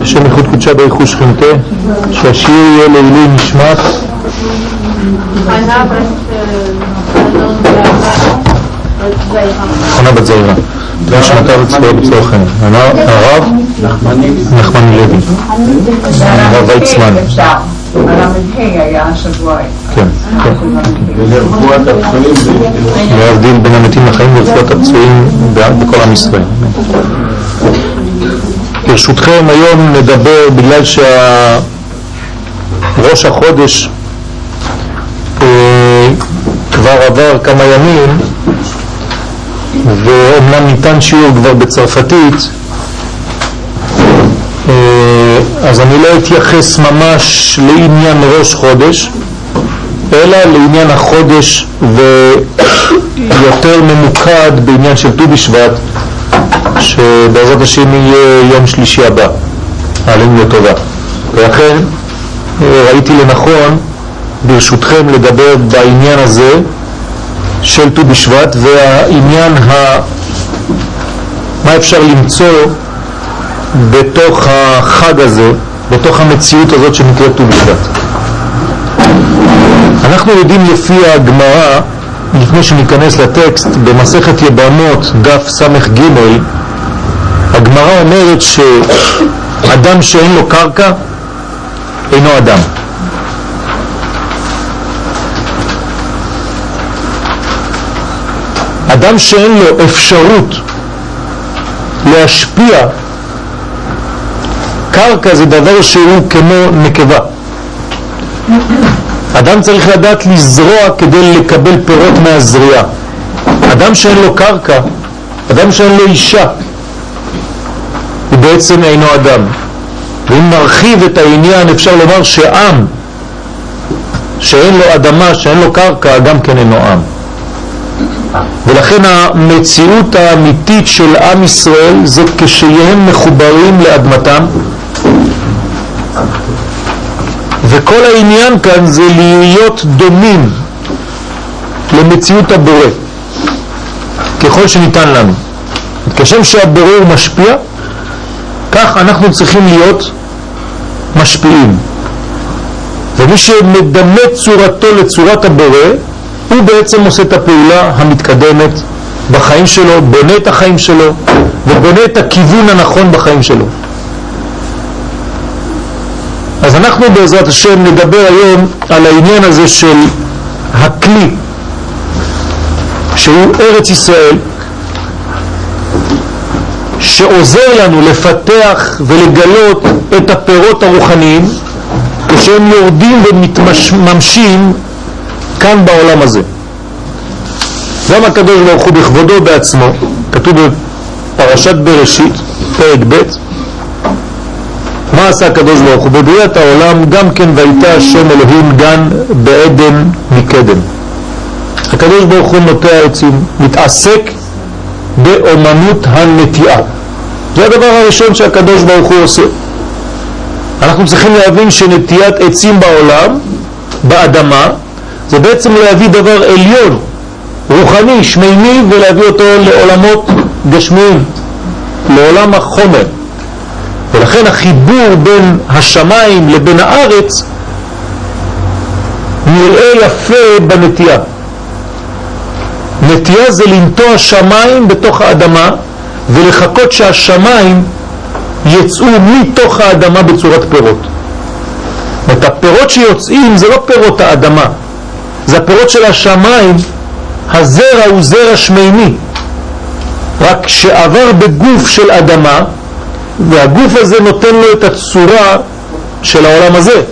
השם איכות קודשה ברכו שכינתה, שהשיר יהיה לעילוי נשמת חנה בת זעירה, נשמתה וצבועה בצורך חיים. הרב נחמני לוי, הרב ויצמן. כן, כן. להבדיל בין המתים לחיים ורפואת הפצועים בכל עם ישראל. ברשותכם היום נדבר, בגלל שראש החודש אה, כבר עבר כמה ימים ואומנם ניתן שיעור כבר בצרפתית אה, אז אני לא אתייחס ממש לעניין ראש חודש אלא לעניין החודש ויותר ממוקד בעניין של ט"ו בשבט שבעזרת השם יהיה יום שלישי הבא, עלינו לטובה. ולכן אה, ראיתי לנכון ברשותכם לדבר בעניין הזה של ט"ו בשבט והעניין ה... מה אפשר למצוא בתוך החג הזה, בתוך המציאות הזאת שנקראת ט"ו בשבט. אנחנו יודעים לפי הגמרא, לפני שניכנס לטקסט, במסכת יבמות, דף ס"ג, הגמרא אומרת שאדם שאין לו קרקע אינו אדם. אדם שאין לו אפשרות להשפיע, קרקע זה דבר שהוא כמו נקבה. אדם צריך לדעת לזרוע כדי לקבל פירות מהזריעה. אדם שאין לו קרקע, אדם שאין לו אישה, בעצם אינו אדם. ואם נרחיב את העניין אפשר לומר שעם שאין לו אדמה, שאין לו קרקע, גם כן אינו עם. ולכן המציאות האמיתית של עם ישראל זה כשהם מחוברים לאדמתם וכל העניין כאן זה להיות דומים למציאות הבורא ככל שניתן לנו. כשם שהבורא הוא משפיע, כך אנחנו צריכים להיות משפיעים. ומי שמדמה צורתו לצורת הבורא, הוא בעצם עושה את הפעולה המתקדמת בחיים שלו, בונה את החיים שלו ובונה את הכיוון הנכון בחיים שלו. אז אנחנו בעזרת השם נדבר היום על העניין הזה של הכלי שהוא ארץ ישראל שעוזר לנו לפתח ולגלות את הפירות הרוחניים כשהם יורדים ומתממשים כאן בעולם הזה. גם הקדוש ברוך הוא בכבודו בעצמו, כתוב בפרשת בראשית, פרק ב', מה עשה הקדוש ברוך הוא? בבריאת העולם גם כן והייתה השם אלוהים גן בעדן מקדם. הקדוש ברוך הוא נוטע עצים, מתעסק באומנות הנטיעה. זה הדבר הראשון שהקדוש ברוך הוא עושה. אנחנו צריכים להבין שנטיית עצים בעולם, באדמה, זה בעצם להביא דבר עליון, רוחני, שמימי, ולהביא אותו לעולמות גשמיים, לעולם החומר. ולכן החיבור בין השמיים לבין הארץ נראה יפה בנטייה. נטייה זה לנטוע שמיים בתוך האדמה ולחכות שהשמיים יצאו מתוך האדמה בצורת פירות. את הפירות שיוצאים זה לא פירות האדמה, זה הפירות של השמיים, הזרע הוא זרע שמימי, רק שעבר בגוף של אדמה והגוף הזה נותן לו את הצורה של העולם הזה.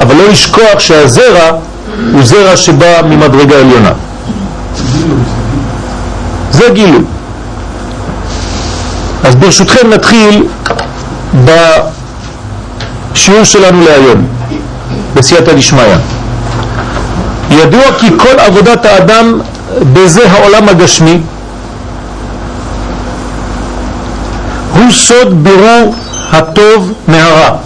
אבל לא לשכוח שהזרע הוא זרע שבא ממדרגה עליונה. זה גילוי. אז ברשותכם נתחיל בשיעור שלנו להיום, בסייעתא דשמיא. ידוע כי כל עבודת האדם בזה העולם הגשמי הוא סוד בירור הטוב מהרע.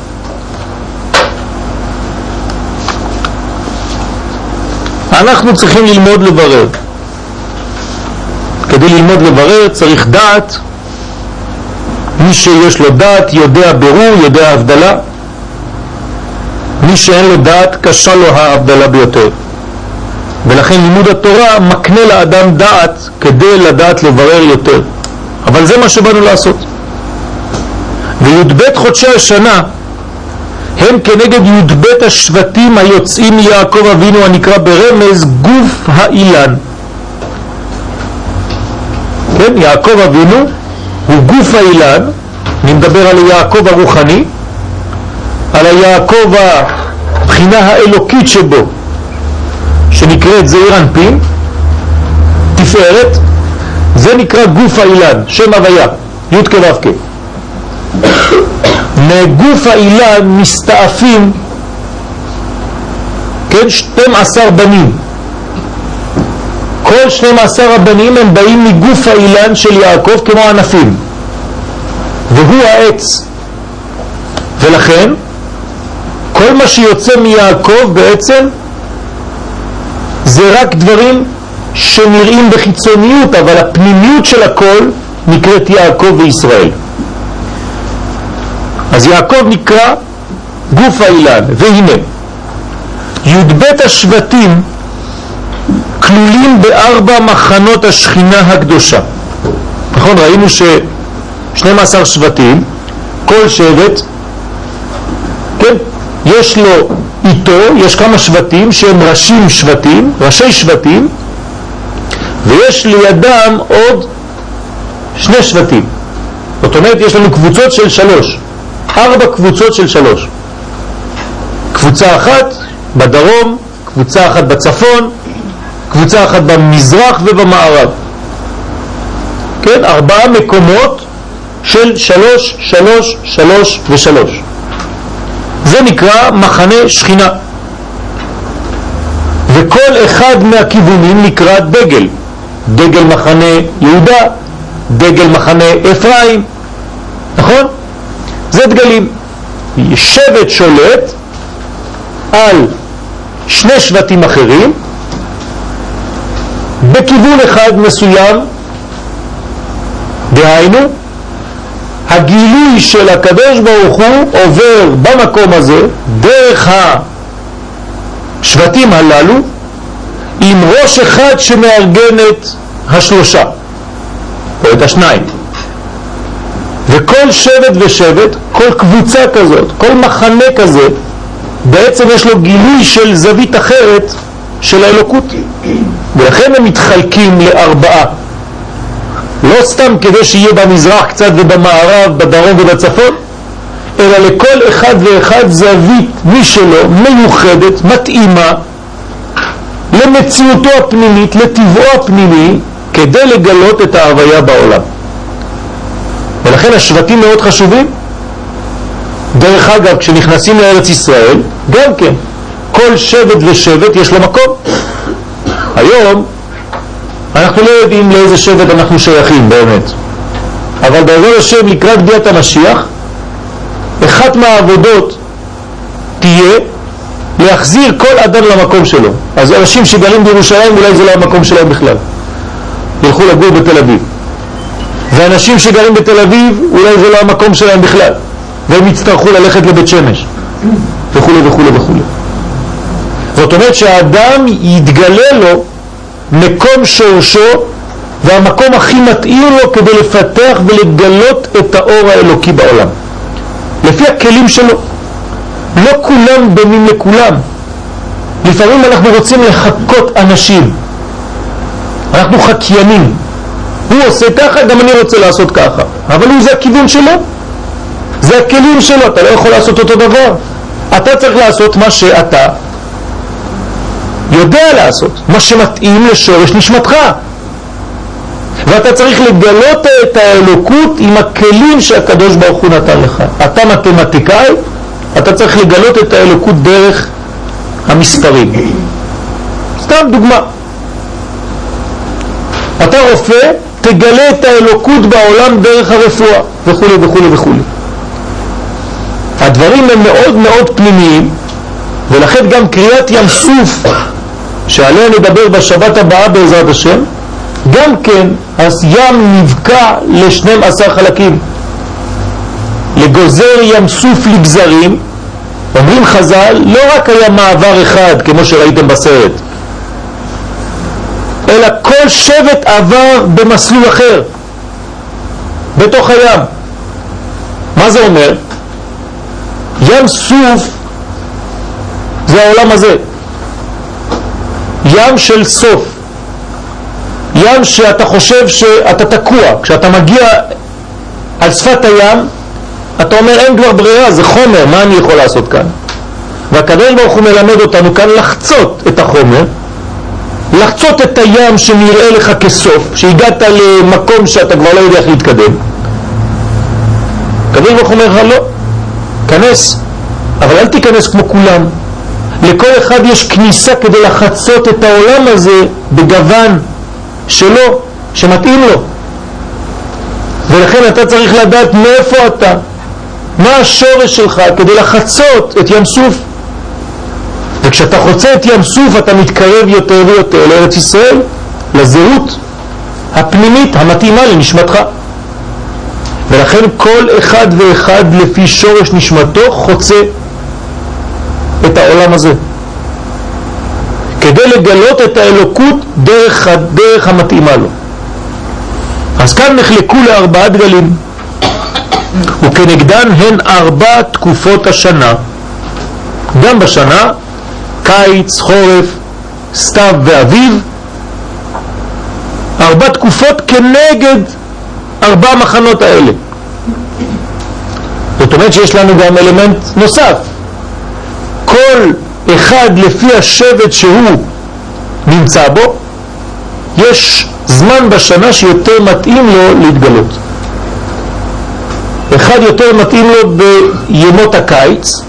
אנחנו צריכים ללמוד לברר. כדי ללמוד לברר צריך דעת מי שיש לו דעת יודע ברור, יודע הבדלה. מי שאין לו דעת קשה לו ההבדלה ביותר. ולכן לימוד התורה מקנה לאדם דעת כדי לדעת לברר יותר. אבל זה מה שבאנו לעשות. וי"ב חודשי השנה הם כנגד י"ב השבטים היוצאים מיעקב אבינו הנקרא ברמז גוף האילן. כן, יעקב אבינו הוא גוף האילן, אני מדבר על יעקב הרוחני, על היעקב הבחינה האלוקית שבו, שנקראת זעיר אנפין, תפארת, זה נקרא גוף האילן, שם הוויה, י' כו' מגוף האילן מסתעפים, כן, 12 בנים. כל 12 הבנים הם באים מגוף האילן של יעקב כמו ענפים, והוא העץ. ולכן, כל מה שיוצא מיעקב בעצם זה רק דברים שנראים בחיצוניות, אבל הפנימיות של הכל נקראת יעקב וישראל. אז יעקב נקרא גוף האילן, והנה, י"ב השבטים כלולים בארבע מחנות השכינה הקדושה. נכון, ראינו ש-12 שבטים, כל שבט, כן, יש לו איתו, יש כמה שבטים שהם ראשים שבטים, ראשי שבטים, ויש לידם עוד שני שבטים. זאת אומרת, יש לנו קבוצות של שלוש. ארבע קבוצות של שלוש. קבוצה אחת בדרום, קבוצה אחת בצפון, קבוצה אחת במזרח ובמערב. כן, ארבעה מקומות של שלוש, שלוש, שלוש ושלוש. זה נקרא מחנה שכינה. וכל אחד מהכיוונים נקרא דגל. דגל מחנה יהודה, דגל מחנה אפרים, נכון? זה דגלים. שבט שולט על שני שבטים אחרים בכיוון אחד מסוים, דהיינו, הגילוי של הקדוש ברוך הוא עובר במקום הזה דרך השבטים הללו עם ראש אחד שמארגן את השלושה או את השניים. וכל שבט ושבט, כל קבוצה כזאת, כל מחנה כזה, בעצם יש לו גילוי של זווית אחרת של האלוקות. ולכן הם מתחלקים לארבעה. לא סתם כדי שיהיה במזרח קצת ובמערב, בדרום ובצפון, אלא לכל אחד ואחד זווית משלו, מיוחדת, מתאימה, למציאותו הפנימית, לטבעו הפנימי, כדי לגלות את ההוויה בעולם. ולכן השבטים מאוד חשובים. דרך אגב, כשנכנסים לארץ ישראל, גם כן, כל שבט ושבט יש לו מקום. היום אנחנו לא יודעים לאיזה שבט אנחנו שייכים באמת, אבל בעזרת השם לקראת ביאת המשיח, אחת מהעבודות תהיה להחזיר כל אדם למקום שלו. אז אנשים שגרים בירושלים אולי זה לא המקום שלהם בכלל. ילכו לגור בתל אביב. ואנשים שגרים בתל אביב, אולי זה לא המקום שלהם בכלל, והם יצטרכו ללכת לבית שמש, וכו' וכו' וכו'. זאת אומרת שהאדם יתגלה לו מקום שורשו והמקום הכי מתאים לו כדי לפתח ולגלות את האור האלוקי בעולם. לפי הכלים שלו. לא כולם דומים לכולם. לפעמים אנחנו רוצים לחכות אנשים. אנחנו חקיינים. הוא עושה ככה, גם אני רוצה לעשות ככה. אבל הוא זה הכיוון שלו. זה הכלים שלו, אתה לא יכול לעשות אותו דבר. אתה צריך לעשות מה שאתה יודע לעשות, מה שמתאים לשורש נשמתך. ואתה צריך לגלות את האלוקות עם הכלים שהקדוש ברוך הוא נתן לך. אתה מתמטיקאי, אתה צריך לגלות את האלוקות דרך המספרים. סתם דוגמה. אתה רופא, תגלה את האלוקות בעולם דרך הרפואה, וכו' וכו' וכו'. הדברים הם מאוד מאוד פנימיים, ולכן גם קריאת ים סוף, שעליה נדבר בשבת הבאה בעזרת השם, גם כן, אז ים נבקע לשנים עשר חלקים. וגוזר ים סוף לגזרים, אומרים חז"ל, לא רק היה מעבר אחד כמו שראיתם בסרט, אלא כל שבט עבר במסלול אחר, בתוך הים. מה זה אומר? ים סוף זה העולם הזה, ים של סוף, ים שאתה חושב שאתה תקוע, כשאתה מגיע על שפת הים אתה אומר אין כבר ברירה, זה חומר, מה אני יכול לעשות כאן? והקדוש ברוך הוא מלמד אותנו כאן לחצות את החומר, לחצות את הים שנראה לך כסוף, שהגעת למקום שאתה כבר לא יודע איך להתקדם. הקדוש ברוך הוא אומר לך לא, כנס, אבל אל תיכנס כמו כולם. לכל אחד יש כניסה כדי לחצות את העולם הזה בגוון שלו, שמתאים לו. ולכן אתה צריך לדעת מאיפה אתה, מה השורש שלך כדי לחצות את ים סוף. וכשאתה חוצה את ים סוף אתה מתקרב יותר ויותר לארץ ישראל, לזהות הפנימית המתאימה לנשמתך. ולכן כל אחד ואחד לפי שורש נשמתו חוצה את העולם הזה. כדי לגלות את האלוקות דרך הדרך המתאימה לו. אז כאן נחלקו לארבעה דגלים. וכנגדן הן ארבע תקופות השנה, גם בשנה, קיץ, חורף, סתיו ואביב, ארבע תקופות כנגד ארבע המחנות האלה. זאת אומרת שיש לנו גם אלמנט נוסף. כל אחד לפי השבט שהוא נמצא בו, יש זמן בשנה שיותר מתאים לו להתגלות. אחד יותר מתאים לו בימות הקיץ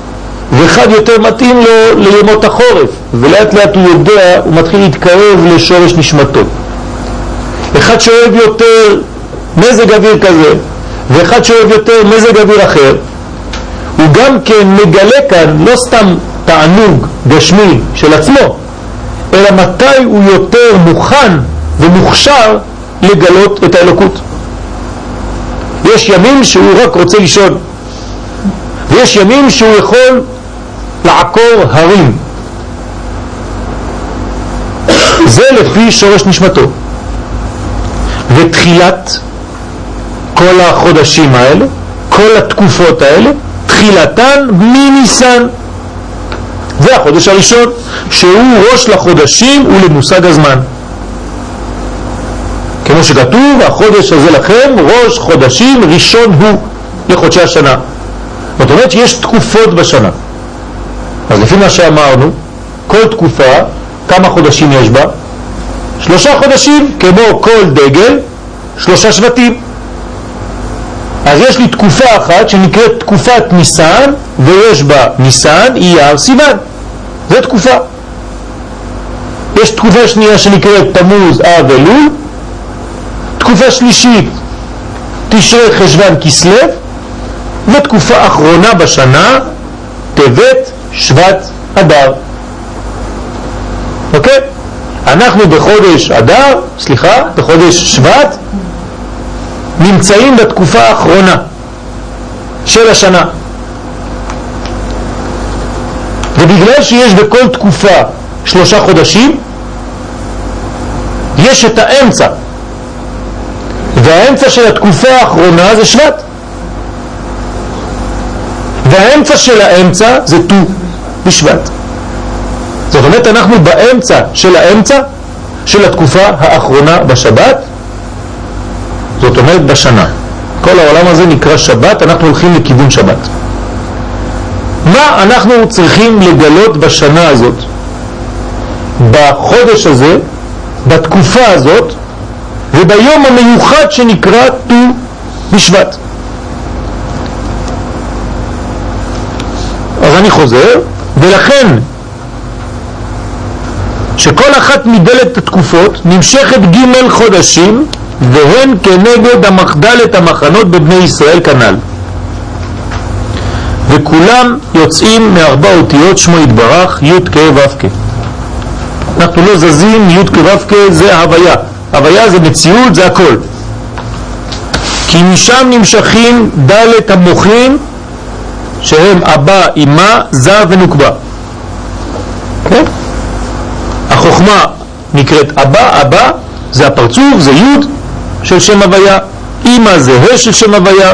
ואחד יותר מתאים לו לימות החורף ולאט לאט הוא יודע, הוא מתחיל להתקרב לשורש נשמתו אחד שאוהב יותר מזג אוויר כזה ואחד שאוהב יותר מזג אוויר אחר הוא גם כן מגלה כאן לא סתם תענוג גשמי של עצמו אלא מתי הוא יותר מוכן ומוכשר לגלות את האלוקות יש ימים שהוא רק רוצה לישון, ויש ימים שהוא יכול לעקור הרים. זה לפי שורש נשמתו. ותחילת כל החודשים האלה, כל התקופות האלה, תחילתן מניסן. זה החודש הראשון, שהוא ראש לחודשים ולמושג הזמן. כמו שכתוב, החודש הזה לכם, ראש חודשים ראשון הוא לחודשי השנה. זאת אומרת שיש תקופות בשנה. אז לפי מה שאמרנו, כל תקופה, כמה חודשים יש בה? שלושה חודשים, כמו כל דגל, שלושה שבטים. אז יש לי תקופה אחת שנקראת תקופת ניסן, ויש בה ניסן, אייר, סיוון. זו תקופה. יש תקופה שנייה שנקראת תמוז, אב אלול, תקופה שלישית תשרי חשבן כסלו ותקופה אחרונה בשנה טבת שבט אדר אוקיי? אנחנו בחודש אדר, סליחה, בחודש שבט נמצאים בתקופה האחרונה של השנה ובגלל שיש בכל תקופה שלושה חודשים יש את האמצע והאמצע של התקופה האחרונה זה שבט. והאמצע של האמצע זה ט"ו בשבט. זאת אומרת, אנחנו באמצע של האמצע של התקופה האחרונה בשבת, זאת אומרת בשנה. כל העולם הזה נקרא שבת, אנחנו הולכים לכיוון שבת. מה אנחנו צריכים לגלות בשנה הזאת, בחודש הזה, בתקופה הזאת, וביום המיוחד שנקרא ט"ו בשבט. אז אני חוזר, ולכן שכל אחת מדלת התקופות נמשכת ג' חודשים והן כנגד המחדלת המחנות בבני ישראל כנ"ל. וכולם יוצאים מארבע אותיות שמו יתברך י' כ' ו' כ'. אנחנו לא זזים, י' כ' ו' כ' זה הוויה. הוויה זה מציאות, זה הכל. כי משם נמשכים דלת המוחין שהם אבא, אמא, זר ונוקבה. כן? החוכמה נקראת אבא, אבא זה הפרצוף, זה י' של שם הוויה, אמא זה ה' של שם הוויה,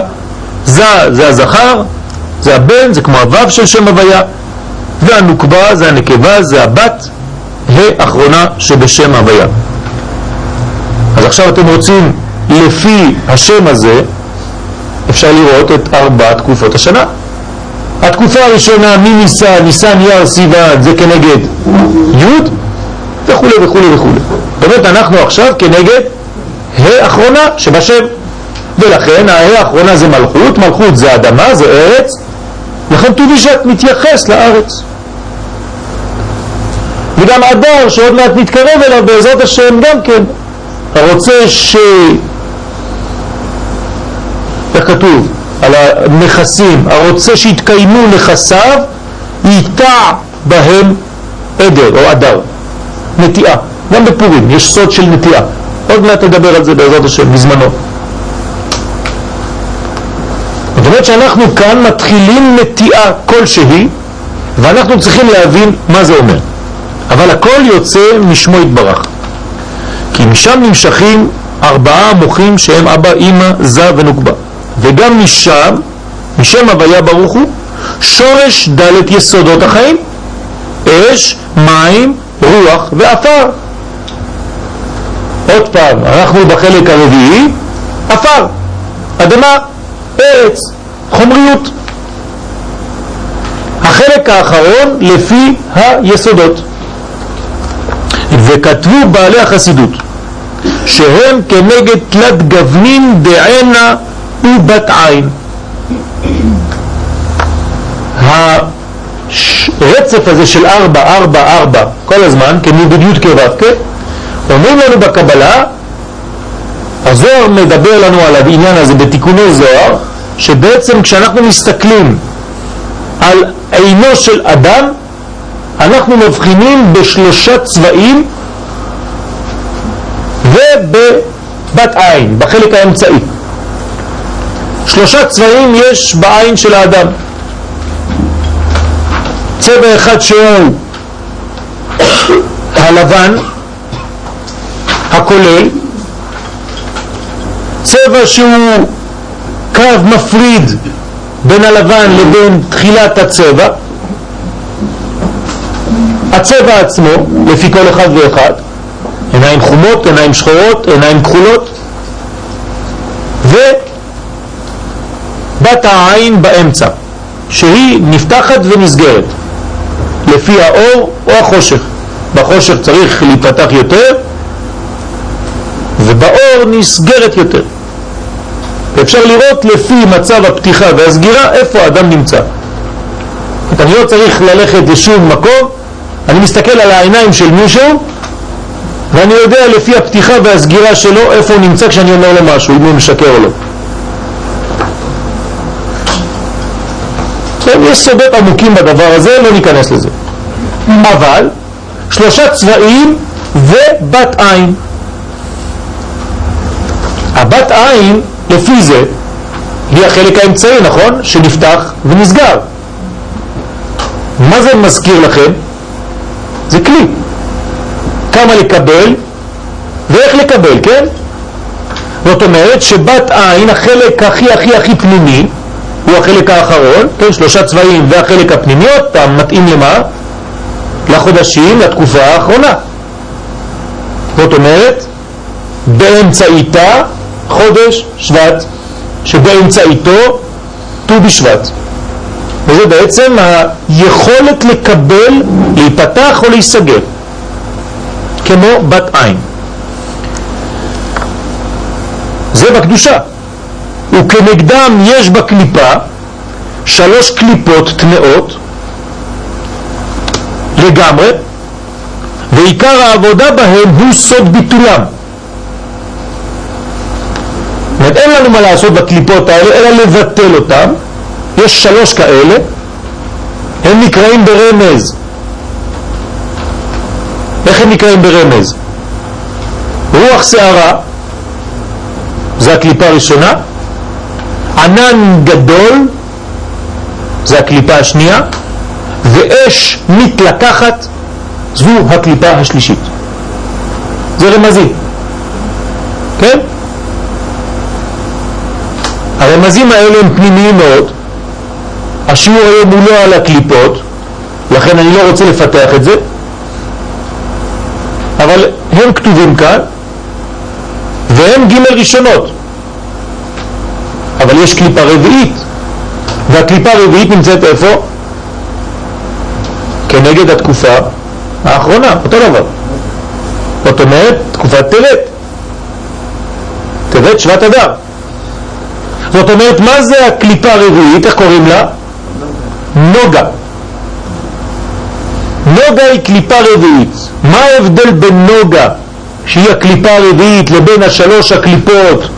זה זה הזכר, זה הבן, זה כמו הו' של שם הוויה, והנוקבה זה הנקבה, זה הבת, ה' אחרונה שבשם הוויה. אז עכשיו אתם רוצים, לפי השם הזה, אפשר לראות את ארבע תקופות השנה. התקופה הראשונה מניסן, ניסן יר סיוון זה כנגד י' וכו' וכו' וכו'. באמת אנחנו עכשיו כנגד ה' אחרונה שבשם. ולכן האחרונה זה מלכות, מלכות זה אדמה, זה ארץ, לכן ט"ו בשבט מתייחס לארץ. וגם אדר שעוד מעט נתקרב אליו בעזרת השם גם כן, הרוצה ש... איך כתוב? על הנכסים, הרוצה שיתקיימו נכסיו, ייטע בהם עדר או אדר, נטיעה. גם בפורים יש סוד של נטיעה. עוד מעט נדבר על זה בעזרת השם בזמנו. זאת אומרת שאנחנו כאן מתחילים נטיעה כלשהי ואנחנו צריכים להבין מה זה אומר. אבל הכל יוצא משמו יתברך. כי משם נמשכים ארבעה מוחים שהם אבא, אמא, זה ונוקבה. וגם משם, משם הוויה ברוך הוא, שורש דלת יסודות החיים, אש, מים, רוח ואפר. עוד פעם, אנחנו בחלק הרביעי, אפר, אדמה, ארץ, חומריות. החלק האחרון לפי היסודות. וכתבו בעלי החסידות שהם כנגד תלת גוונים דענה ובת עין. הרצף הזה של ארבע, ארבע, ארבע, כל הזמן, כמידודיות כו' כן? אומרים לנו בקבלה, הזוהר מדבר לנו על העניין הזה בתיקוני זוהר, שבעצם כשאנחנו מסתכלים על עינו של אדם, אנחנו מבחינים בשלושה צבעים ובבת עין, בחלק האמצעי. שלושה צבעים יש בעין של האדם. צבע אחד שהוא הלבן, הכולל, צבע שהוא קו מפריד בין הלבן לבין תחילת הצבע, הצבע עצמו, לפי כל אחד ואחד, עיניים חומות, עיניים שחורות, עיניים כחולות, ובת העין באמצע, שהיא נפתחת ונסגרת, לפי האור או החושך. בחושך צריך להיפתח יותר, ובאור נסגרת יותר. אפשר לראות לפי מצב הפתיחה והסגירה איפה האדם נמצא. אני לא צריך ללכת לשום מקום, אני מסתכל על העיניים של מישהו ואני יודע לפי הפתיחה והסגירה שלו איפה הוא נמצא כשאני אומר לו משהו, אם הוא משקר או לא. יש סודות עמוקים בדבר הזה, לא ניכנס לזה. אבל שלושה צבעים ובת עין. הבת עין, לפי זה, היא החלק האמצעי, נכון? שנפתח ונסגר. מה זה מזכיר לכם? זה כלי. כמה לקבל ואיך לקבל, כן? זאת אומרת שבת עין, החלק הכי הכי הכי פנימי, הוא החלק האחרון, כן, שלושה צבעים והחלק הפנימי, עוד פעם, מתאים למה? לחודשים, לתקופה האחרונה. זאת אומרת, באמצעיתה חודש שבט, שבאמצעיתו ט"ו בשבט. וזה בעצם היכולת לקבל, להיפתח או להיסגר. כמו בת עין. זה בקדושה. וכנגדם יש בקליפה שלוש קליפות טמאות לגמרי, ועיקר העבודה בהם הוא סוד ביטולם. זאת אין לנו מה לעשות בקליפות האלה, אלא לבטל אותם. יש שלוש כאלה, הם נקראים ברמז. איך הם נקראים ברמז? רוח שערה, זה הקליפה הראשונה, ענן גדול זה הקליפה השנייה, ואש מתלקחת זו הקליפה השלישית. זה רמזי, כן? הרמזים האלה הם פנימיים מאוד. השיעור היום הוא לא על הקליפות, לכן אני לא רוצה לפתח את זה, אבל הם כתובים כאן, והם ג' ראשונות. אבל יש קליפה רביעית, והקליפה הרביעית נמצאת איפה? כנגד התקופה האחרונה, אותו דבר. זאת אומרת, תקופת טבת. טבת שבט אדר. זאת אומרת, מה זה הקליפה הרביעית? איך קוראים לה? נוגה. נוגה היא קליפה רביעית. מה ההבדל בין נוגה, שהיא הקליפה הרביעית, לבין השלוש הקליפות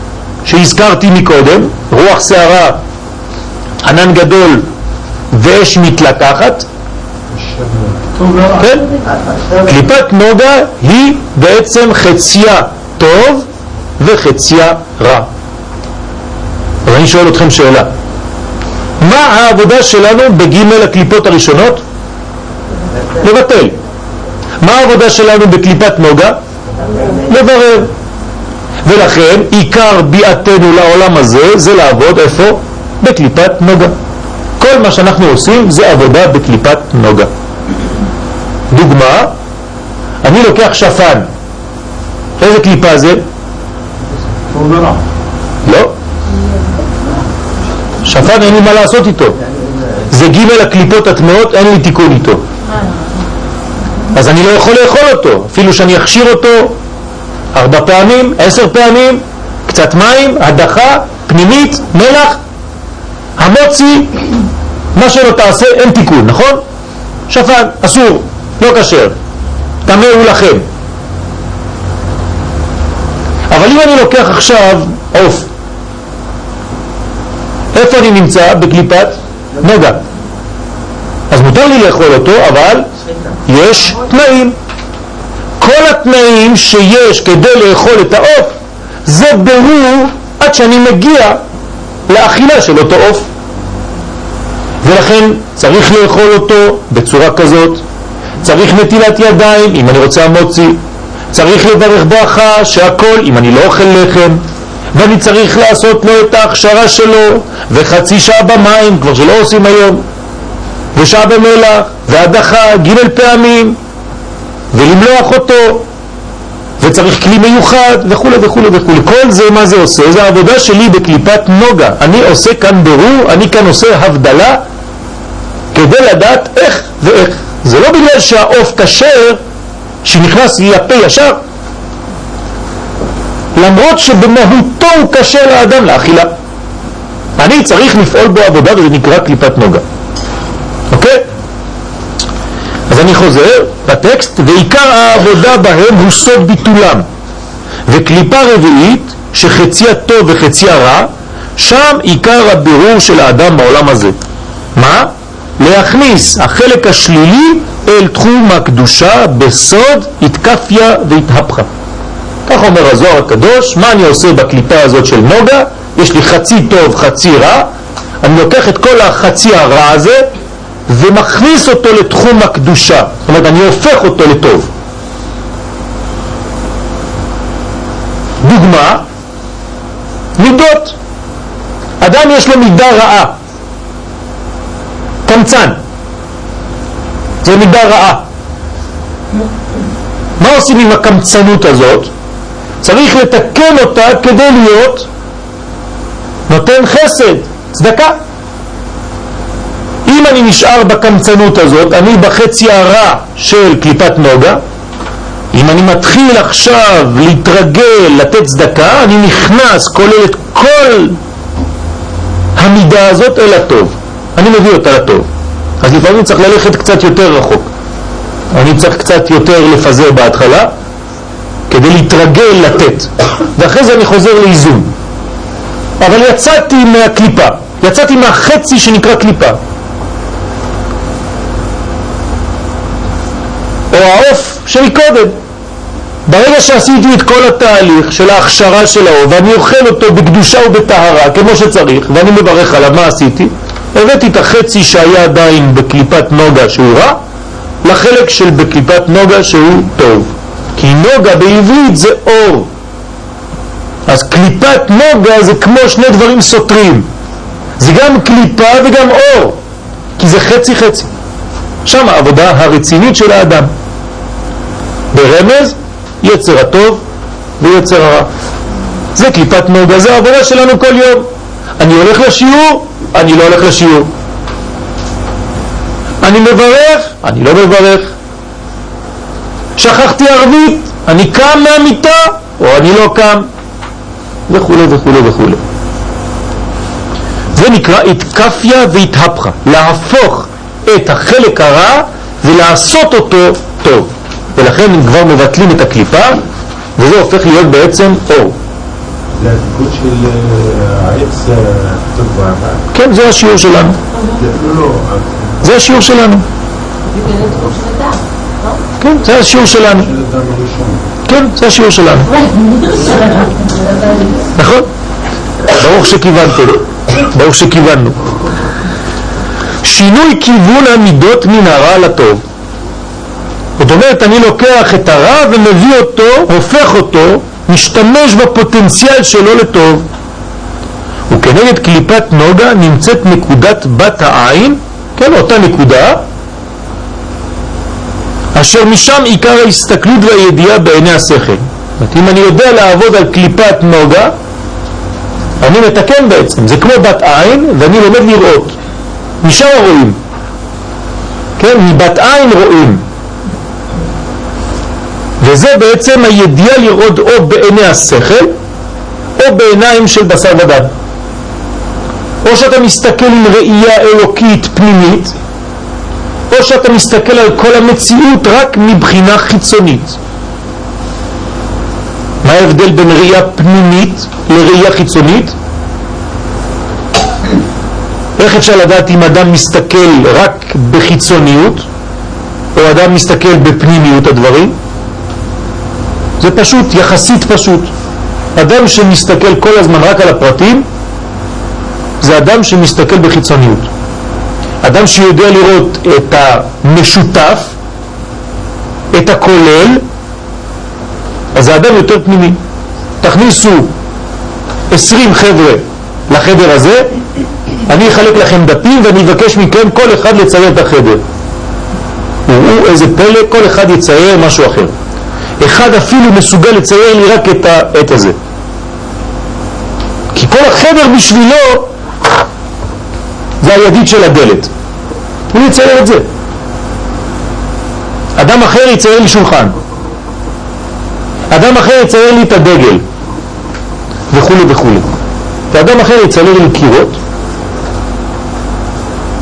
שהזכרתי מקודם, רוח שערה, ענן גדול ואש מתלקחת? כן? קליפת נוגה היא בעצם חציה טוב וחציה רע. אני שואל אתכם שאלה. מה העבודה שלנו בג' הקליפות הראשונות? לבטל. מה העבודה שלנו בקליפת נוגה? לברר. ולכן עיקר ביאתנו לעולם הזה זה לעבוד איפה? בקליפת נוגה. כל מה שאנחנו עושים זה עבודה בקליפת נוגה. דוגמה, אני לוקח שפן. איזה קליפה זה? לא. שפן אין לי מה לעשות איתו. זה ג' הקליפות הטמעות, אין לי תיקון איתו. אז אני לא יכול לאכול אותו, אפילו שאני אכשיר אותו ארבע פעמים, עשר פעמים, קצת מים, הדחה, פנימית, מלח, המוצי, מה שלא תעשה אין תיקון, נכון? שפן, אסור, לא כשר, טמא הוא לכם. אבל אם אני לוקח עכשיו עוף, אני נמצא? בקליפת נגע. אז מותר לי לאכול אותו, אבל יש תנאים. כל התנאים שיש כדי לאכול את העוף זה ברור עד שאני מגיע לאכילה של אותו עוף. ולכן צריך לאכול אותו בצורה כזאת, צריך נטילת ידיים אם אני רוצה מוציא, צריך לברך ברכה שהכל אם אני לא אוכל לחם, ואני צריך לעשות לו את ההכשרה שלו, וחצי שעה במים, כבר שלא עושים היום, ושעה במלח, והדחה ג' פעמים, ולמלוח אותו, וצריך כלי מיוחד, וכו' וכו' וכו'. כל זה מה זה עושה? זה העבודה שלי בקליפת נוגה. אני עושה כאן ברור, אני כאן עושה הבדלה, כדי לדעת איך ואיך. זה לא בגלל שהעוף כשר, שנכנס לפה ישר, למרות שבמהותו הוא קשה לאדם לאכילה. אני צריך לפעול בו עבודה וזה נקרא קליפת נוגה. אוקיי? אז אני חוזר בטקסט, ועיקר העבודה בהם הוא סוד ביטולם. וקליפה רביעית, שחציה טוב וחציה רע, שם עיקר הבירור של האדם בעולם הזה. מה? להכניס החלק השלילי אל תחום הקדושה בסוד התקפיה והתהפכה. כך אומר הזוהר הקדוש, מה אני עושה בקליפה הזאת של נוגה? יש לי חצי טוב, חצי רע, אני לוקח את כל החצי הרע הזה ומכניס אותו לתחום הקדושה, זאת אומרת אני הופך אותו לטוב. דוגמה, מידות. אדם יש לו מידה רעה, קמצן, זה מידה רעה. מה עושים עם הקמצנות הזאת? צריך לתקן אותה כדי להיות נותן חסד, צדקה. אם אני נשאר בקמצנות הזאת, אני בחצי הרע של קליפת נוגה, אם אני מתחיל עכשיו להתרגל, לתת צדקה, אני נכנס, כולל את כל המידה הזאת אל הטוב. אני מביא אותה לטוב. אז לפעמים צריך ללכת קצת יותר רחוק. אני צריך קצת יותר לפזר בהתחלה, כדי להתרגל לתת, ואחרי זה אני חוזר לאיזון. אבל יצאתי מהקליפה, יצאתי מהחצי שנקרא קליפה. או העוף שמקודם. ברגע שעשיתי את כל התהליך של ההכשרה של העוף ואני אוכל אותו בקדושה ובטהרה כמו שצריך ואני מברך עליו, מה עשיתי? הבאתי את החצי שהיה עדיין בקליפת נוגה שהוא רע, לחלק של בקליפת נוגה שהוא טוב. כי נוגה בעברית זה אור. אז קליפת נוגה זה כמו שני דברים סותרים. זה גם קליפה וגם אור, כי זה חצי חצי. שם העבודה הרצינית של האדם. ברמז, יצר הטוב ויצר הרע. זה קליפת נוגה, זה העבודה שלנו כל יום. אני הולך לשיעור, אני לא הולך לשיעור. אני מברך, אני לא מברך. שכחתי ערבית, אני קם מהמיטה או אני לא קם, וכו' וכו' וכו'. זה נקרא התקפיה והתהפכה, להפוך את החלק הרע ולעשות אותו טוב. ולכן הם כבר מבטלים את הקליפה, וזה הופך להיות בעצם אור. זה הדקות של אה, העץ אה, טוב. כן, זה השיעור שלנו. לא, לא, זה השיעור שלנו. כן, זה השיעור שלנו. כן, זה השיעור שלנו. נכון? ברוך שכיוונתם, ברוך שכיווננו. שינוי כיוון המידות מן הרע לטוב. זאת אומרת, אני לוקח את הרע ומביא אותו, הופך אותו, משתמש בפוטנציאל שלו לטוב. וכנגד קליפת נוגה נמצאת נקודת בת העין, כן, אותה נקודה, אשר משם עיקר ההסתכלות והידיעה בעיני השכל. אם אני יודע לעבוד על קליפת נוגה, אני מתקן בעצם, זה כמו בת עין ואני לומד לראות. משם רואים. כן, מבת עין רואים. וזה בעצם הידיעה לראות או בעיני השכל או בעיניים של בשר ודם. או שאתה מסתכל עם ראייה אלוקית פנימית או שאתה מסתכל על כל המציאות רק מבחינה חיצונית. מה ההבדל בין ראייה פנימית לראייה חיצונית? איך אפשר לדעת אם אדם מסתכל רק בחיצוניות או אדם מסתכל בפנימיות הדברים? זה פשוט, יחסית פשוט. אדם שמסתכל כל הזמן רק על הפרטים זה אדם שמסתכל בחיצוניות. אדם שיודע לראות את המשותף, את הכולל, אז זה אדם יותר פנימי. תכניסו עשרים חבר'ה לחדר הזה, אני אחלק לכם דפים ואני אבקש מכם כל אחד לצייר את החדר. וראו איזה פלא, כל אחד יצייר משהו אחר. אחד אפילו מסוגל לצייר לי רק את העת הזה. כי כל החדר בשבילו הידית של הדלת. הוא יצייר את זה. אדם אחר יצייר לי שולחן. אדם אחר יצייר לי את הדגל. וכו' וכו'. ואדם אחר יצייר לי קירות.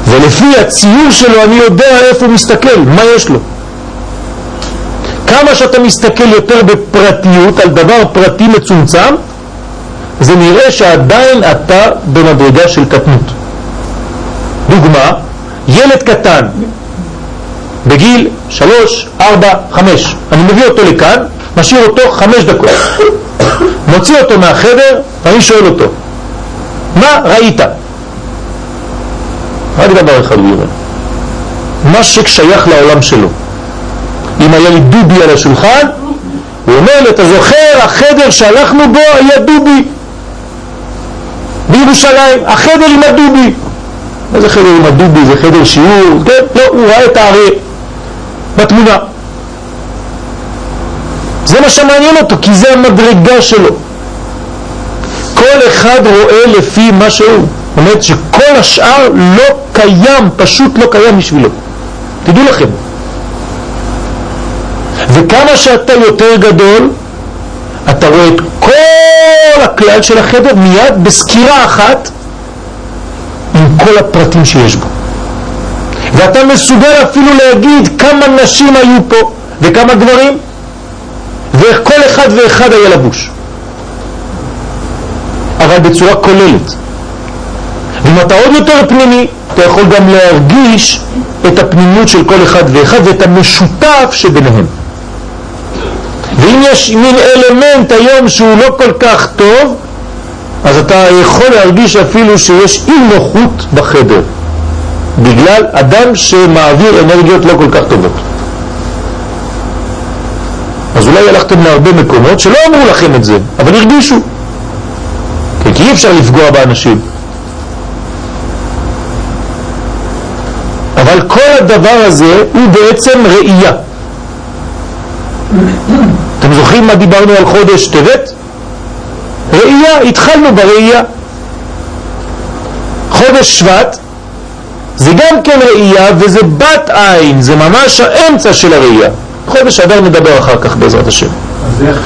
ולפי הציור שלו אני יודע איפה הוא מסתכל, מה יש לו. כמה שאתה מסתכל יותר בפרטיות על דבר פרטי מצומצם, זה נראה שעדיין אתה במדרגה של קטנות. דוגמה, ילד קטן בגיל שלוש, ארבע, חמש, אני מביא אותו לכאן, משאיר אותו חמש דקות, מוציא אותו מהחדר, ואני שואל אותו, מה ראית? רק דבר אחד הוא יראה, מה ששייך לעולם שלו. אם היה לי דובי על השולחן, הוא אומר לי, אתה זוכר, החדר שהלכנו בו היה דובי בירושלים, החדר עם הדובי. מה זה חדר עם הדובי? זה חדר שיעור? כן, לא, הוא ראה את האריה בתמונה. זה מה שמעניין אותו, כי זה המדרגה שלו. כל אחד רואה לפי מה שהוא. זאת אומרת שכל השאר לא קיים, פשוט לא קיים בשבילו. תדעו לכם. וכמה שאתה יותר גדול, אתה רואה את כל הכלל של החדר מיד בסקירה אחת עם כל הפרטים שיש בו. ואתה מסוגל אפילו להגיד כמה נשים היו פה וכמה גברים ואיך כל אחד ואחד היה לבוש. אבל בצורה כוללת. ואם אתה עוד יותר פנימי, אתה יכול גם להרגיש את הפנימיות של כל אחד ואחד ואת המשותף שביניהם. ואם יש מין אלמנט היום שהוא לא כל כך טוב, אז אתה יכול להרגיש אפילו שיש אי נוחות בחדר. בגלל אדם שמעביר אנרגיות לא כל כך טובות. אז אולי הלכתם להרבה מקומות שלא אמרו לכם את זה, אבל הרגישו. כי אי אפשר לפגוע באנשים. אבל כל הדבר הזה הוא בעצם ראייה. אתם זוכרים מה דיברנו על חודש טבת? ראייה, התחלנו בראייה. חודש שבט זה גם כן ראייה וזה בת עין, זה ממש האמצע של הראייה. חודש אדר נדבר אחר כך בעזרת השם. אז איך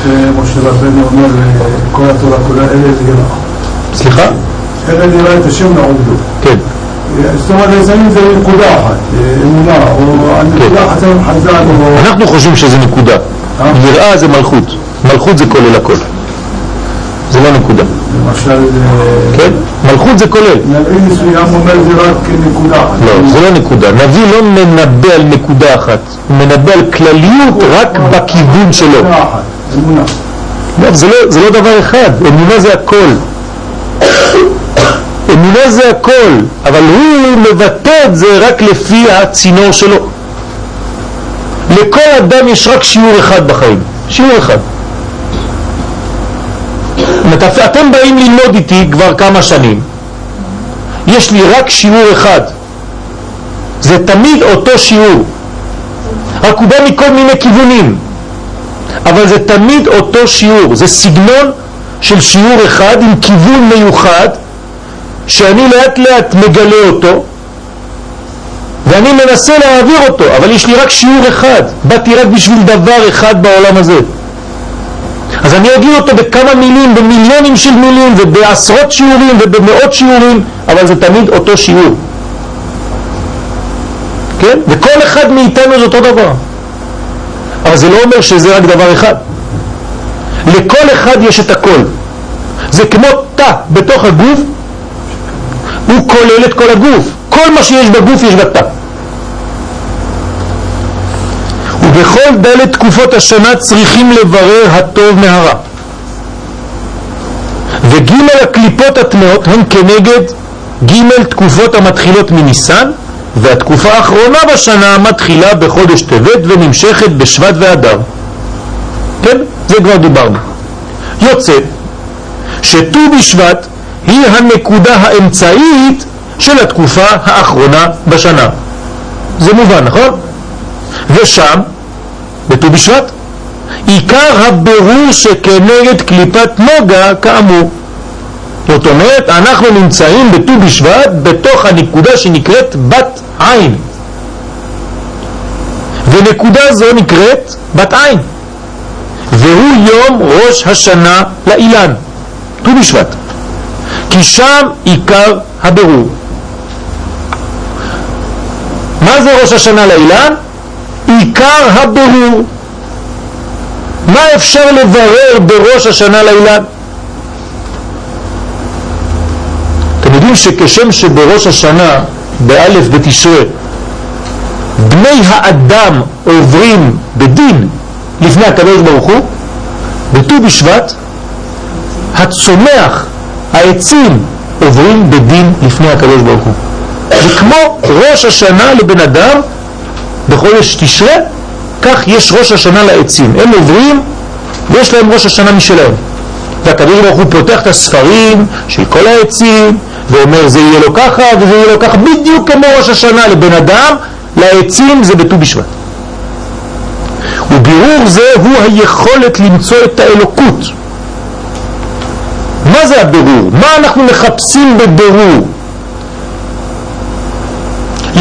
משה רבנו אומר כל התורה כולה אלה יראה? סליחה? אלה יראה את השם לעובדו. כן. זאת אומרת, לפעמים זה נקודה אחת, אמונה, או נקודה אחת זה חז"ל, או... אנחנו חושבים שזה נקודה. אה? יראה זה מלכות. מלכות זה כולל הכל. זה לא נקודה. למשל, אה, כן? מלכות זה כולל. נביא מסוים אומר זה רק נקודה. לא, זה לא נקודה. נביא לא מנבא על נקודה אחת, הוא מנבא על כלליות רק בכיוון שלו. אמונה אחת, אמונה. לא, זה לא, זה לא דבר אחד, אמונה זה הכל. אמונה זה הכל, אבל הוא מבטא את זה רק לפי הצינור שלו. לכל אדם יש רק שיעור אחד בחיים, שיעור אחד. אתם באים ללמוד איתי כבר כמה שנים, יש לי רק שיעור אחד, זה תמיד אותו שיעור, רק הוא בא מכל מיני כיוונים, אבל זה תמיד אותו שיעור, זה סגנון של שיעור אחד עם כיוון מיוחד שאני לאט לאט מגלה אותו ואני מנסה להעביר אותו, אבל יש לי רק שיעור אחד, באתי רק בשביל דבר אחד בעולם הזה. אז אני אגיד אותו בכמה מילים, במיליונים של מילים ובעשרות שיעורים ובמאות שיעורים, אבל זה תמיד אותו שיעור. כן? וכל אחד מאיתנו זה אותו דבר. אבל זה לא אומר שזה רק דבר אחד. לכל אחד יש את הכל. זה כמו תא בתוך הגוף, הוא כולל את כל הגוף. כל מה שיש בגוף יש בתא. ובכל דלת תקופות השנה צריכים לברר הטוב מהרע. וג' הקליפות הטמעות הן כנגד ג' תקופות המתחילות מניסן, והתקופה האחרונה בשנה מתחילה בחודש טבת ונמשכת בשבט ואדר. כן? זה כבר דיברנו. יוצא שט"ו בשבט היא הנקודה האמצעית של התקופה האחרונה בשנה. זה מובן, נכון? ושם, בט"ו בשבט, עיקר הבירור שכנגד קליפת נוגה כאמור. זאת אומרת, אנחנו נמצאים בט"ו בשבט בתוך הנקודה שנקראת בת עין. ונקודה זו נקראת בת עין. והוא יום ראש השנה לאילן, ט"ו בשבט. כי שם עיקר הבירור. מה זה ראש השנה לאילן? עיקר הבירור. מה אפשר לברר בראש השנה לאילן? אתם יודעים שכשם שבראש השנה, באלף בתשרה, בני האדם עוברים בדין לפני הקדוש ברוך הוא, בט"ו בשבט הצומח, העצים, עוברים בדין לפני הקדוש ברוך הוא. זה כמו ראש השנה לבן אדם בחודש תשרה, כך יש ראש השנה לעצים. הם עוברים ויש להם ראש השנה משלהם. והקדוש ברוך הוא פותח את הספרים של כל העצים ואומר זה יהיה לו ככה וזה יהיה לו ככה, בדיוק כמו ראש השנה לבן אדם, לעצים זה בט"ו בשבט. ובירור זה הוא היכולת למצוא את האלוקות. מה זה הבירור? מה אנחנו מחפשים בבירור?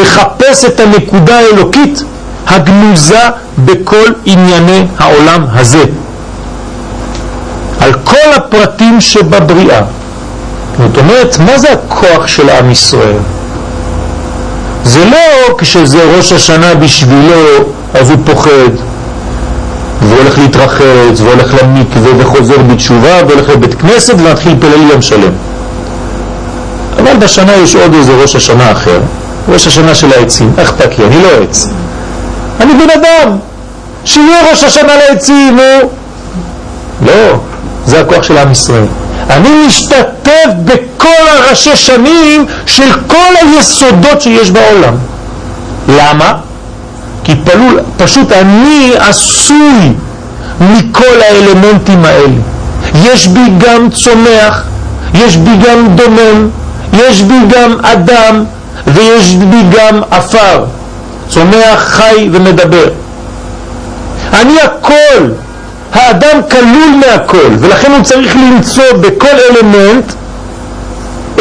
לחפש את הנקודה האלוקית הגנוזה בכל ענייני העולם הזה. על כל הפרטים שבבריאה. זאת אומרת, מה זה הכוח של עם ישראל? זה לא כשזה ראש השנה בשבילו, אז הוא פוחד, והוא הולך להתרחץ, והולך למקווה וחוזר בתשובה, והולך לבית כנסת ומתחיל פלל יום שלם. אבל בשנה יש עוד איזה ראש השנה אחר, ראש השנה של העצים, אכפת לי, אני לא עץ. אני בן אדם, שיהיה ראש השנה לעצים, הוא... לא, זה הכוח של עם ישראל. אני משתתף בכל הראשי שנים של כל היסודות שיש בעולם. למה? כי פלול, פשוט אני עשוי מכל האלמנטים האלה. יש בי גם צומח, יש בי גם דומם, יש בי גם אדם ויש בי גם עפר, צומח, חי ומדבר. אני הכל, האדם כלול מהכל, ולכן הוא צריך למצוא בכל אלמנט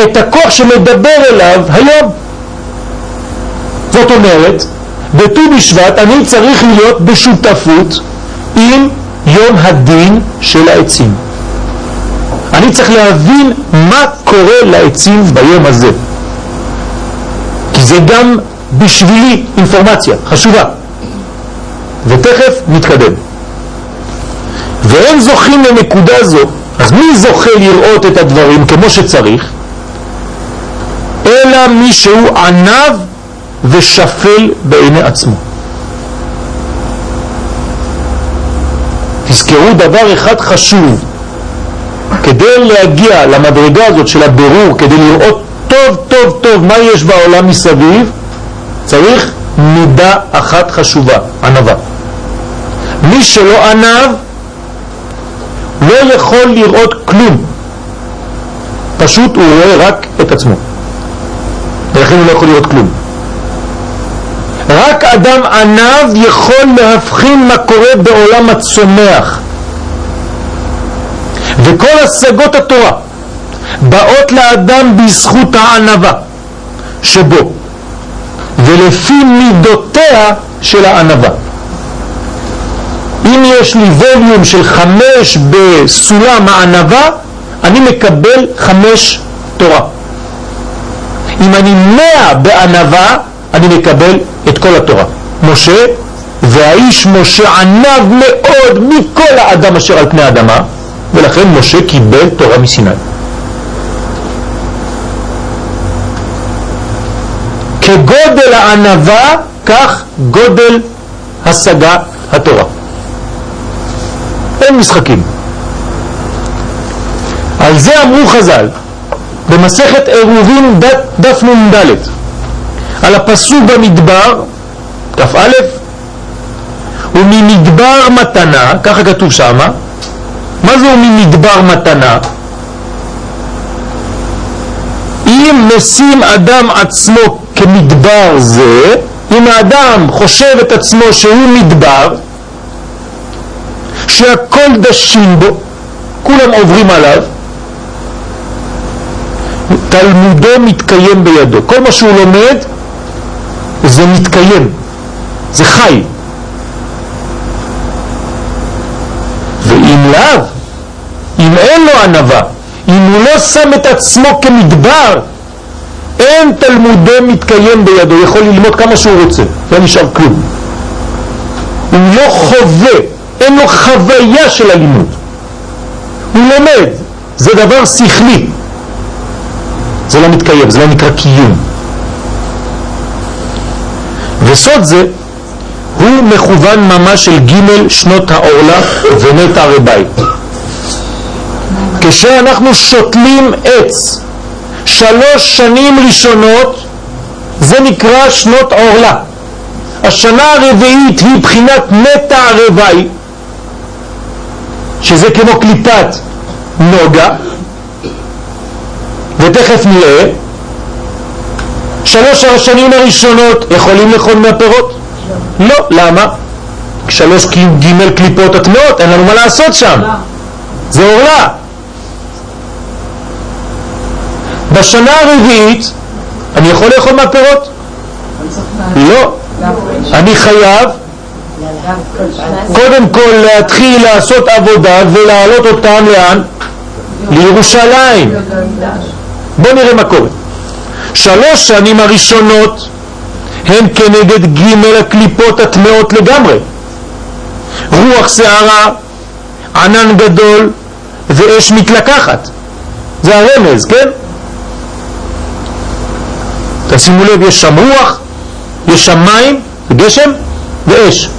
את הכוח שמדבר אליו היום. זאת אומרת, בט"ו בשבט אני צריך להיות בשותפות עם יום הדין של העצים. אני צריך להבין מה קורה לעצים ביום הזה. זה גם בשבילי אינפורמציה חשובה. ותכף נתקדם. ואין זוכים לנקודה זו, אז מי זוכה לראות את הדברים כמו שצריך? אלא מי שהוא ענב ושפל בעיני עצמו. תזכרו דבר אחד חשוב, כדי להגיע למדרגה הזאת של הבירור, כדי לראות טוב טוב טוב מה יש בעולם מסביב, צריך מידה אחת חשובה, ענבה. מי שלא ענב לא יכול לראות כלום, פשוט הוא רואה רק את עצמו, ולכן הוא לא יכול לראות כלום. רק אדם ענב יכול להבחין מה קורה בעולם הצומח. וכל השגות התורה באות לאדם בזכות הענבה שבו ולפי מידותיה של הענבה. אם יש לי ווליום של חמש בסולם הענבה, אני מקבל חמש תורה. אם אני מאה בענבה, אני מקבל את כל התורה. משה, והאיש משה ענב מאוד מכל האדם אשר על פני האדמה, ולכן משה קיבל תורה מסיני. כגודל הענבה, כך גודל השגה התורה. אין משחקים. על זה אמרו חז"ל, במסכת עירובין דף נ"ד, על הפסוק במדבר, כ"א, וממדבר מתנה, ככה כתוב שמה, מה זה וממדבר מתנה? אם משים אדם עצמו כמדבר זה, אם האדם חושב את עצמו שהוא מדבר, שהכל דשים בו, כולם עוברים עליו, תלמודו מתקיים בידו. כל מה שהוא לומד זה מתקיים, זה חי. ואם לאו, אם אין לו ענבה, אם הוא לא שם את עצמו כמדבר, אין תלמודו מתקיים בידו, יכול ללמוד כמה שהוא רוצה, לא נשאר כלום. הוא לא חווה, אין לו חוויה של הלימוד. הוא לומד, זה דבר שכלי. זה לא מתקיים, זה לא נקרא קיום. וסוד זה הוא מכוון ממש של ג' שנות העורלה ומת הרבי. כשאנחנו שותלים עץ שלוש שנים ראשונות זה נקרא שנות עורלה. השנה הרביעית היא בחינת מתה הרבי שזה כמו קליפת נוגה ותכף נראה שלוש השנים הראשונות יכולים לאכול מהפירות? לא. למה? שלוש ג' קליפות הטמעות, אין לנו מה לעשות שם. זה עורלה. בשנה הרביעית אני יכול לאכול מהפירות? לא. אני חייב קודם כל להתחיל לעשות עבודה ולהעלות אותם לאן? לירושלים. בואו נראה מה קורה. שלוש שנים הראשונות הן כנגד ג' הקליפות הטמעות לגמרי. רוח שערה, ענן גדול ואש מתלקחת. זה הרמז, כן? תשימו לב, יש שם רוח, יש שם מים, גשם ואש.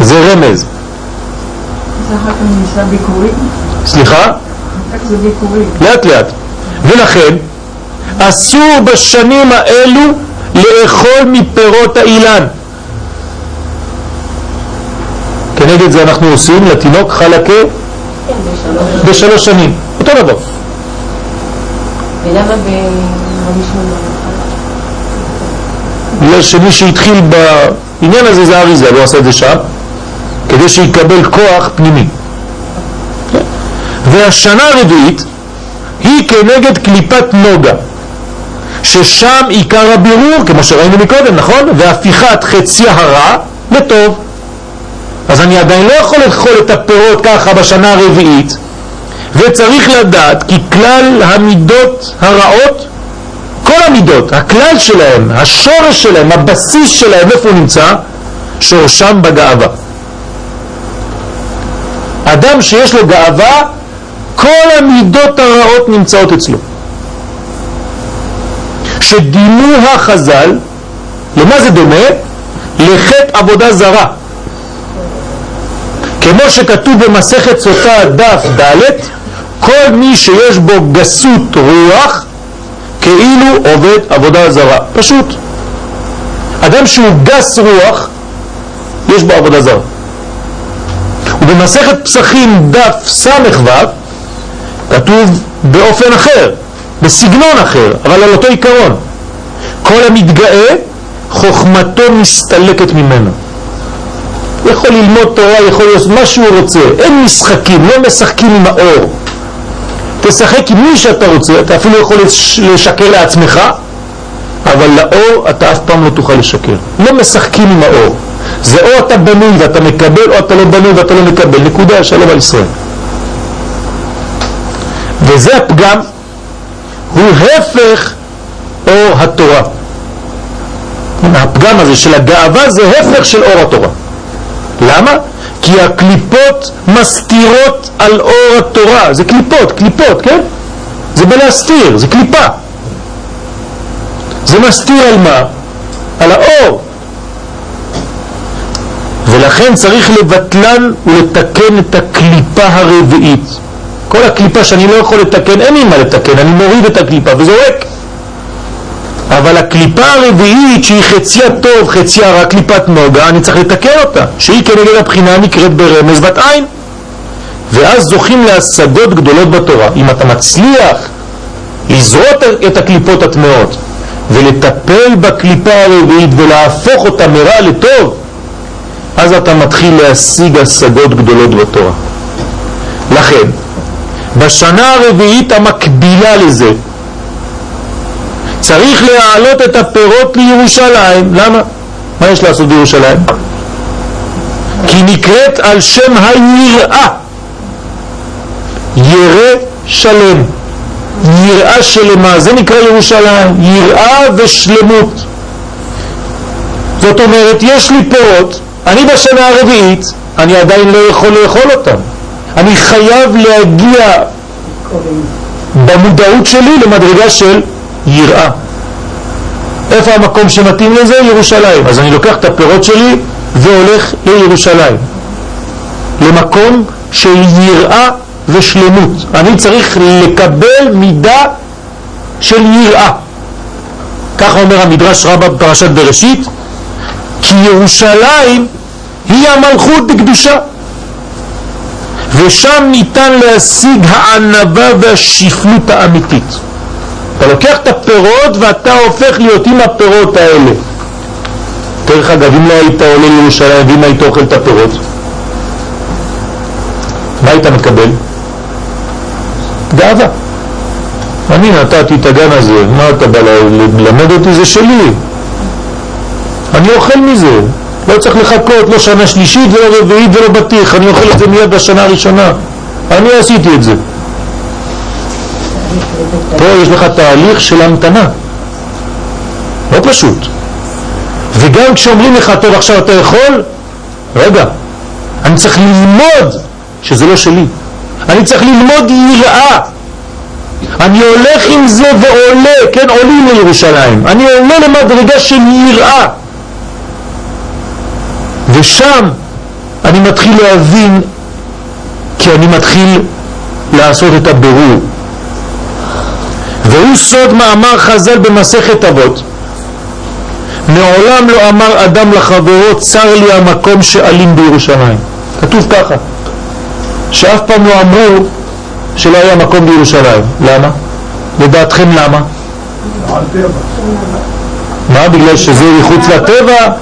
זה רמז. סליחה? לאט לאט. ולכן, אסור בשנים האלו לאכול מפירות האילן. כנגד זה אנחנו עושים לתינוק חלקה כן, בשלוש. שנים. אותו דבר. ולמה שמעון? בגלל שמי שהתחיל בעניין הזה זה אריזה, לא עשה את זה שם, כדי שיקבל כוח פנימי. והשנה הרביעית היא כנגד קליפת נוגה, ששם עיקר הבירור, כמו שראינו מקודם, נכון? והפיכת חציה הרע לטוב. אז אני עדיין לא יכול לאכול את הפירות ככה בשנה הרביעית, וצריך לדעת כי כלל המידות הרעות כל המידות, הכלל שלהם, השורש שלהם, הבסיס שלהם, איפה הוא נמצא? שורשם בגאווה. אדם שיש לו גאווה, כל המידות הרעות נמצאות אצלו. שדימו החז"ל, למה זה דומה? לחטא עבודה זרה. כמו שכתוב במסכת סוטה דף ד', כל מי שיש בו גסות רוח, כאילו עובד עבודה זרה. פשוט. אדם שהוא גס רוח, יש בו עבודה זרה. ובמסכת פסחים דף ס"ו כתוב באופן אחר, בסגנון אחר, אבל על אותו עיקרון. כל המתגאה, חוכמתו מסתלקת ממנו. יכול ללמוד תורה, יכול לעשות מה שהוא רוצה. אין משחקים, לא משחקים עם האור. תשחק עם מי שאתה רוצה, אתה אפילו יכול לשקר לעצמך, אבל לאור אתה אף פעם לא תוכל לשקר. לא משחקים עם האור. זה או אתה בנוי ואתה מקבל, או אתה לא בנוי ואתה לא מקבל. נקודה, שלום על ישראל. וזה הפגם, הוא הפך אור התורה. הפגם הזה של הגאווה זה הפך של אור התורה. למה? כי הקליפות מסתירות על אור התורה. זה קליפות, קליפות, כן? זה בא להסתיר, זה קליפה. זה מסתיר על מה? על האור. ולכן צריך לבטלן ולתקן את הקליפה הרביעית. כל הקליפה שאני לא יכול לתקן, אין לי מה לתקן, אני מוריד את הקליפה וזורק. אבל הקליפה הרביעית שהיא חציה טוב, חציה רע, קליפת נוגה, אני צריך לתקן אותה, שהיא כנגד הבחינה נקראת ברמז בת עין. ואז זוכים להשגות גדולות בתורה. אם אתה מצליח לזרות את הקליפות הטמעות ולטפל בקליפה הרביעית ולהפוך אותה מרע לטוב, אז אתה מתחיל להשיג השגות גדולות בתורה. לכן, בשנה הרביעית המקבילה לזה, צריך להעלות את הפירות לירושלים. למה? מה יש לעשות בירושלים? כי נקראת על שם היראה. ירא שלם. יראה שלמה, זה נקרא ירושלים. יראה ושלמות. זאת אומרת, יש לי פירות, אני בשנה הרביעית, אני עדיין לא יכול לאכול אותם. אני חייב להגיע במודעות שלי למדרגה של יראה. איפה המקום שמתאים לזה? ירושלים. אז אני לוקח את הפירות שלי והולך לירושלים. למקום של יראה ושלמות. אני צריך לקבל מידה של יראה. ככה אומר המדרש רבה בפרשת בראשית, כי ירושלים היא המלכות בקדושה. ושם ניתן להשיג הענבה והשפלות האמיתית. אתה לוקח את הפירות ואתה הופך להיות עם הפירות האלה. דרך אגב, אם לא היית עולה לירושלים ואם היית אוכל את הפירות, מה היית מקבל? גאווה. אני נתתי את הגן הזה, מה אתה בא ללמד אותי? זה שלי. אני אוכל מזה, לא צריך לחכות, לא שנה שלישית ולא רביעית ולא בטיח, אני אוכל את זה מיד בשנה הראשונה. אני עשיתי את זה. פה יש לך תהליך של המתנה. לא פשוט. וגם כשאומרים לך, טוב עכשיו אתה יכול, רגע, אני צריך ללמוד שזה לא שלי. אני צריך ללמוד יראה. אני הולך עם זה ועולה, כן, עולים לירושלים. אני עולה למדרגה של יראה. ושם אני מתחיל להבין כי אני מתחיל לעשות את הבירור. והוא סוד מאמר חז"ל במסכת אבות. מעולם לא אמר אדם לחברו צר לי המקום שאלים בירושלים. כתוב ככה, שאף פעם לא אמרו שלא היה מקום בירושלים. למה? לדעתכם למה? מה? בגלל שזה מחוץ לטבע?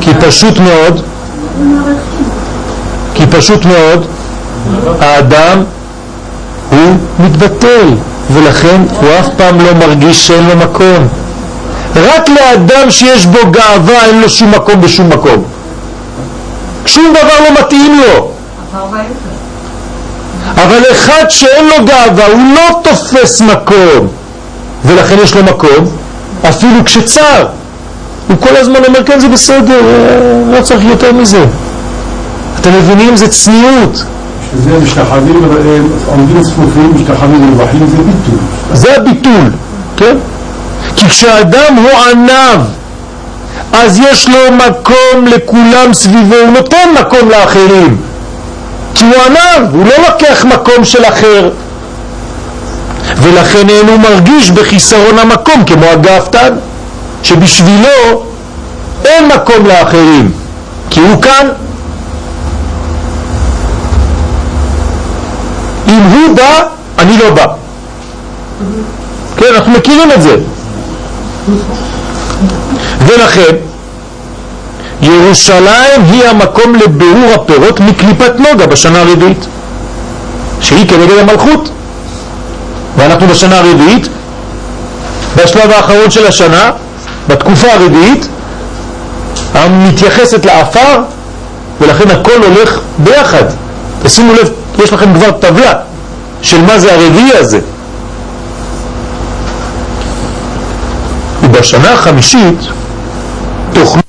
כי פשוט מאוד, כי פשוט מאוד האדם הוא מתבטל ולכן הוא אף פעם לא מרגיש שאין לו מקום. רק לאדם שיש בו גאווה אין לו שום מקום בשום מקום. שום דבר לא מתאים לו. אבל אחד שאין לו גאווה הוא לא תופס מקום ולכן יש לו מקום אפילו כשצר הוא כל הזמן אומר כן זה בסדר אה, לא צריך יותר מזה אתם מבינים? זה צניעות שזה משתחווים, עומדים צפופים, משתחווים רווחים, זה ביטוי. זה הביטול כן? כי כשאדם הוא ענב אז יש לו מקום לכולם סביבו הוא נותן מקום לאחרים כי הוא ענב, הוא לא לוקח מקום של אחר ולכן אין הוא מרגיש בחיסרון המקום כמו הגאוותן שבשבילו אין מקום לאחרים כי הוא כאן אם הוא בא, אני לא בא. כן, אנחנו מכירים את זה. ולכן ירושלים היא המקום לבירור הפירות מקליפת נוגה בשנה הרביעית שהיא כנגד המלכות. ואנחנו בשנה הרביעית בשלב האחרון של השנה בתקופה הרביעית המתייחסת לאפר ולכן הכל הולך ביחד. תשימו לב, יש לכם כבר טבלה של מה זה הרביעי הזה. ובשנה החמישית תוכלו